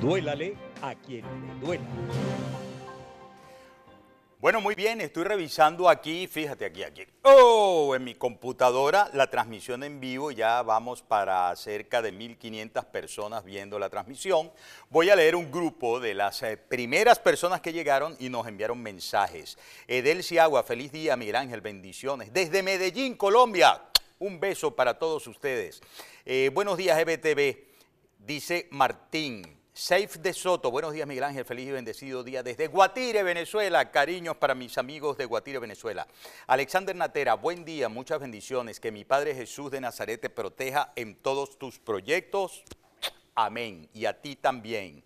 Duélale a quien le duela. Bueno, muy bien, estoy revisando aquí, fíjate aquí, aquí. Oh, en mi computadora la transmisión en vivo, ya vamos para cerca de 1.500 personas viendo la transmisión. Voy a leer un grupo de las eh, primeras personas que llegaron y nos enviaron mensajes. Edelci Agua, feliz día, Miguel Ángel, bendiciones. Desde Medellín, Colombia, un beso para todos ustedes. Eh, buenos días, EBTV, dice Martín. Safe de Soto, buenos días Miguel Ángel, feliz y bendecido día desde Guatire, Venezuela. Cariños para mis amigos de Guatire, Venezuela. Alexander Natera, buen día, muchas bendiciones. Que mi Padre Jesús de Nazaret te proteja en todos tus proyectos. Amén. Y a ti también.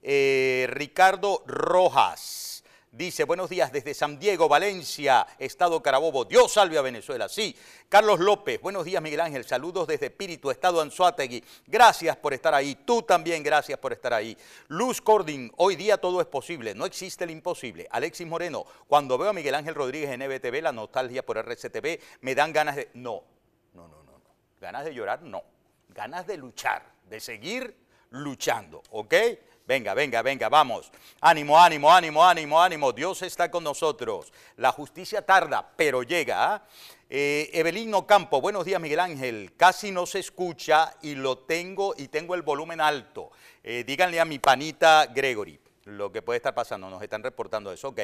Eh, Ricardo Rojas. Dice, buenos días desde San Diego, Valencia, Estado Carabobo. Dios salve a Venezuela. Sí. Carlos López, buenos días Miguel Ángel. Saludos desde Espíritu, Estado Anzuategui. Gracias por estar ahí. Tú también gracias por estar ahí. Luz Cordin, hoy día todo es posible. No existe el imposible. Alexis Moreno, cuando veo a Miguel Ángel Rodríguez en EBTV, la nostalgia por RCTV, me dan ganas de... No, no, no, no. no. Ganas de llorar, no. Ganas de luchar, de seguir luchando, ¿ok? Venga, venga, venga, vamos. Ánimo, ánimo, ánimo, ánimo, ánimo. Dios está con nosotros. La justicia tarda, pero llega. ¿ah? Eh, Evelino Campo, buenos días Miguel Ángel. Casi no se escucha y lo tengo y tengo el volumen alto. Eh, díganle a mi panita Gregory lo que puede estar pasando, nos están reportando eso, ok.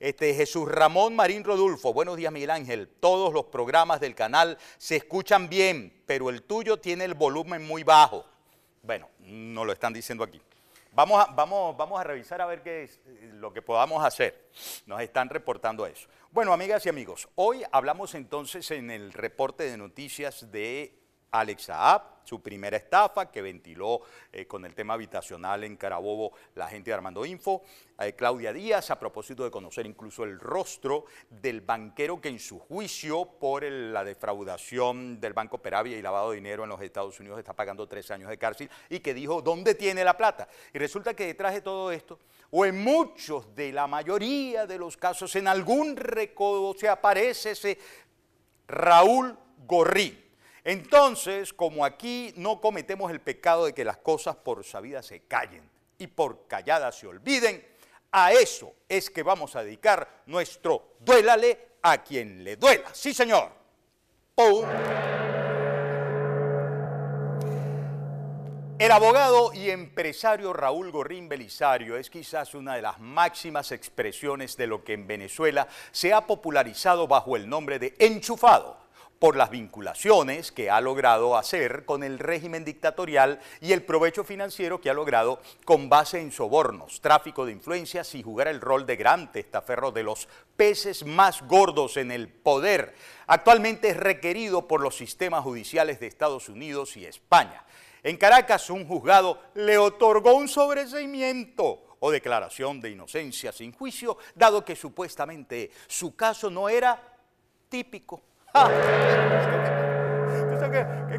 Este, Jesús Ramón Marín Rodulfo, buenos días Miguel Ángel, todos los programas del canal se escuchan bien, pero el tuyo tiene el volumen muy bajo. Bueno, no lo están diciendo aquí. Vamos a, vamos, vamos a revisar a ver qué es eh, lo que podamos hacer. Nos están reportando eso. Bueno, amigas y amigos, hoy hablamos entonces en el reporte de noticias de Alex Saab, su primera estafa que ventiló eh, con el tema habitacional en Carabobo la gente de Armando Info. Eh, Claudia Díaz, a propósito de conocer incluso el rostro del banquero que en su juicio por la defraudación del Banco Peravia y lavado de dinero en los Estados Unidos está pagando tres años de cárcel y que dijo, ¿dónde tiene la plata? Y resulta que detrás de todo esto, o en muchos de la mayoría de los casos, en algún recodo se aparece ese Raúl Gorrí entonces, como aquí no cometemos el pecado de que las cosas por sabidas se callen y por calladas se olviden, a eso es que vamos a dedicar nuestro duélale a quien le duela. Sí, señor. El abogado y empresario Raúl Gorrín Belisario es quizás una de las máximas expresiones de lo que en Venezuela se ha popularizado bajo el nombre de enchufado por las vinculaciones que ha logrado hacer con el régimen dictatorial y el provecho financiero que ha logrado con base en sobornos, tráfico de influencias y jugar el rol de gran testaferro de los peces más gordos en el poder. Actualmente es requerido por los sistemas judiciales de Estados Unidos y España. En Caracas, un juzgado le otorgó un sobreseimiento o declaración de inocencia sin juicio, dado que supuestamente su caso no era típico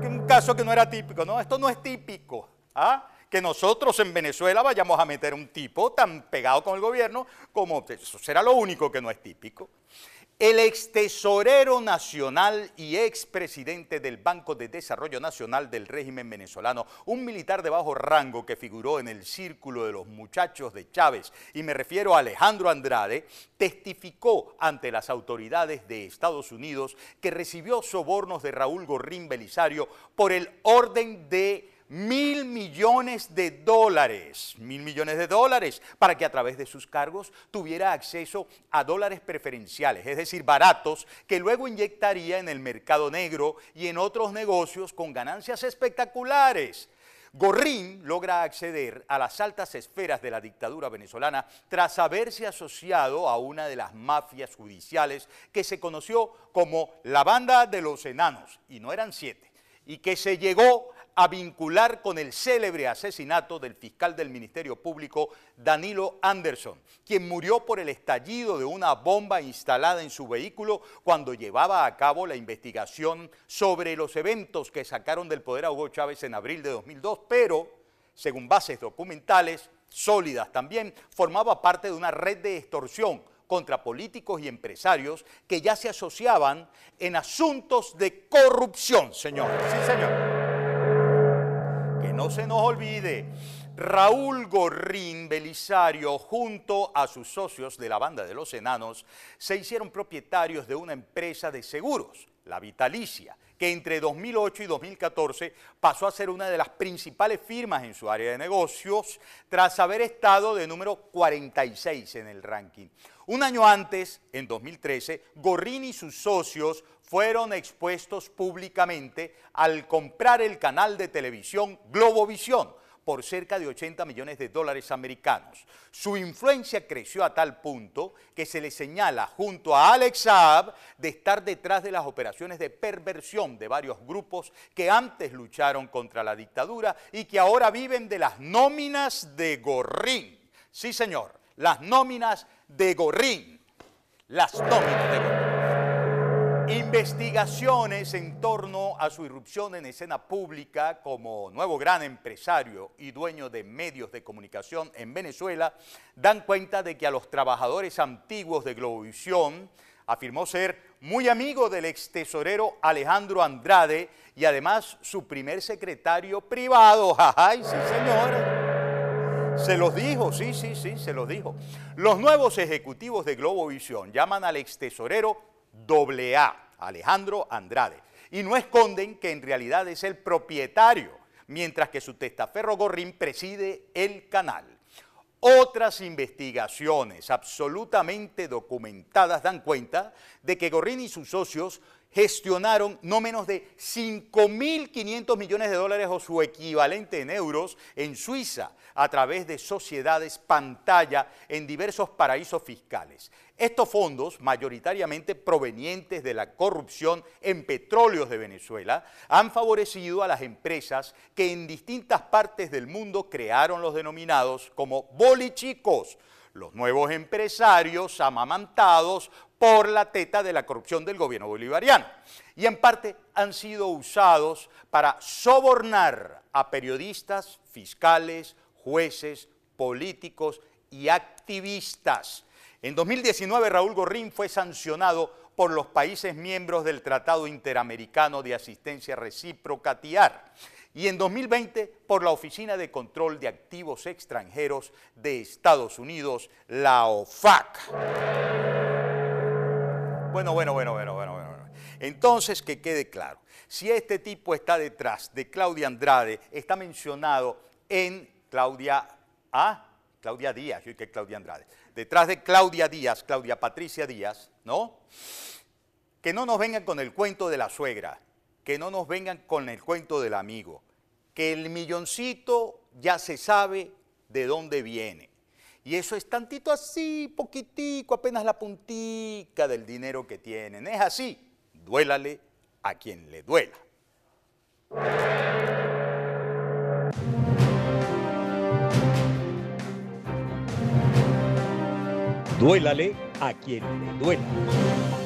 un caso que no era típico. No, esto no es típico. ¿ah? Que nosotros en Venezuela vayamos a meter un tipo tan pegado con el gobierno como eso será lo único que no es típico. El ex tesorero nacional y expresidente del Banco de Desarrollo Nacional del régimen venezolano, un militar de bajo rango que figuró en el círculo de los muchachos de Chávez, y me refiero a Alejandro Andrade, testificó ante las autoridades de Estados Unidos que recibió sobornos de Raúl Gorrín Belisario por el orden de mil millones de dólares, mil millones de dólares, para que a través de sus cargos tuviera acceso a dólares preferenciales, es decir, baratos, que luego inyectaría en el mercado negro y en otros negocios con ganancias espectaculares. Gorrín logra acceder a las altas esferas de la dictadura venezolana tras haberse asociado a una de las mafias judiciales que se conoció como la banda de los enanos, y no eran siete, y que se llegó a vincular con el célebre asesinato del fiscal del Ministerio Público Danilo Anderson, quien murió por el estallido de una bomba instalada en su vehículo cuando llevaba a cabo la investigación sobre los eventos que sacaron del poder a Hugo Chávez en abril de 2002, pero, según bases documentales sólidas también, formaba parte de una red de extorsión contra políticos y empresarios que ya se asociaban en asuntos de corrupción, señor. Sí, señor se nos olvide. Raúl Gorrín Belisario, junto a sus socios de la banda de los enanos, se hicieron propietarios de una empresa de seguros, la Vitalicia, que entre 2008 y 2014 pasó a ser una de las principales firmas en su área de negocios, tras haber estado de número 46 en el ranking. Un año antes, en 2013, Gorrín y sus socios fueron expuestos públicamente al comprar el canal de televisión Globovisión, por cerca de 80 millones de dólares americanos. Su influencia creció a tal punto que se le señala junto a Alex Saab de estar detrás de las operaciones de perversión de varios grupos que antes lucharon contra la dictadura y que ahora viven de las nóminas de Gorrín. Sí, señor, las nóminas de Gorrín. Las nóminas de Gorrín. Investigaciones en torno a su irrupción en escena pública como nuevo gran empresario y dueño de medios de comunicación en Venezuela dan cuenta de que a los trabajadores antiguos de Globovisión afirmó ser muy amigo del ex tesorero Alejandro Andrade y además su primer secretario privado. ¡Ay, sí, señor! Se los dijo, sí, sí, sí, se los dijo. Los nuevos ejecutivos de Globovisión llaman al ex tesorero AA, Alejandro Andrade, y no esconden que en realidad es el propietario, mientras que su testaferro Gorrín preside el canal. Otras investigaciones absolutamente documentadas dan cuenta de que Gorrín y sus socios gestionaron no menos de 5.500 millones de dólares o su equivalente en euros en Suiza a través de sociedades pantalla en diversos paraísos fiscales. Estos fondos, mayoritariamente provenientes de la corrupción en petróleos de Venezuela, han favorecido a las empresas que en distintas partes del mundo crearon los denominados como bolichicos, los nuevos empresarios amamantados por la teta de la corrupción del gobierno bolivariano. Y en parte han sido usados para sobornar a periodistas, fiscales, jueces, políticos y activistas. En 2019 Raúl Gorrín fue sancionado por los países miembros del Tratado Interamericano de Asistencia Recíproca TIAR y en 2020 por la Oficina de Control de Activos Extranjeros de Estados Unidos, la OFAC. Bueno, bueno, bueno, bueno, bueno, bueno. Entonces, que quede claro, si este tipo está detrás de Claudia Andrade, está mencionado en Claudia, ¿ah? Claudia Díaz, yo que Claudia Andrade, detrás de Claudia Díaz, Claudia Patricia Díaz, ¿no? Que no nos vengan con el cuento de la suegra, que no nos vengan con el cuento del amigo, que el milloncito ya se sabe de dónde viene. Y eso es tantito así, poquitico, apenas la puntica del dinero que tienen. Es así, duélale a quien le duela. Duélale a quien le duela.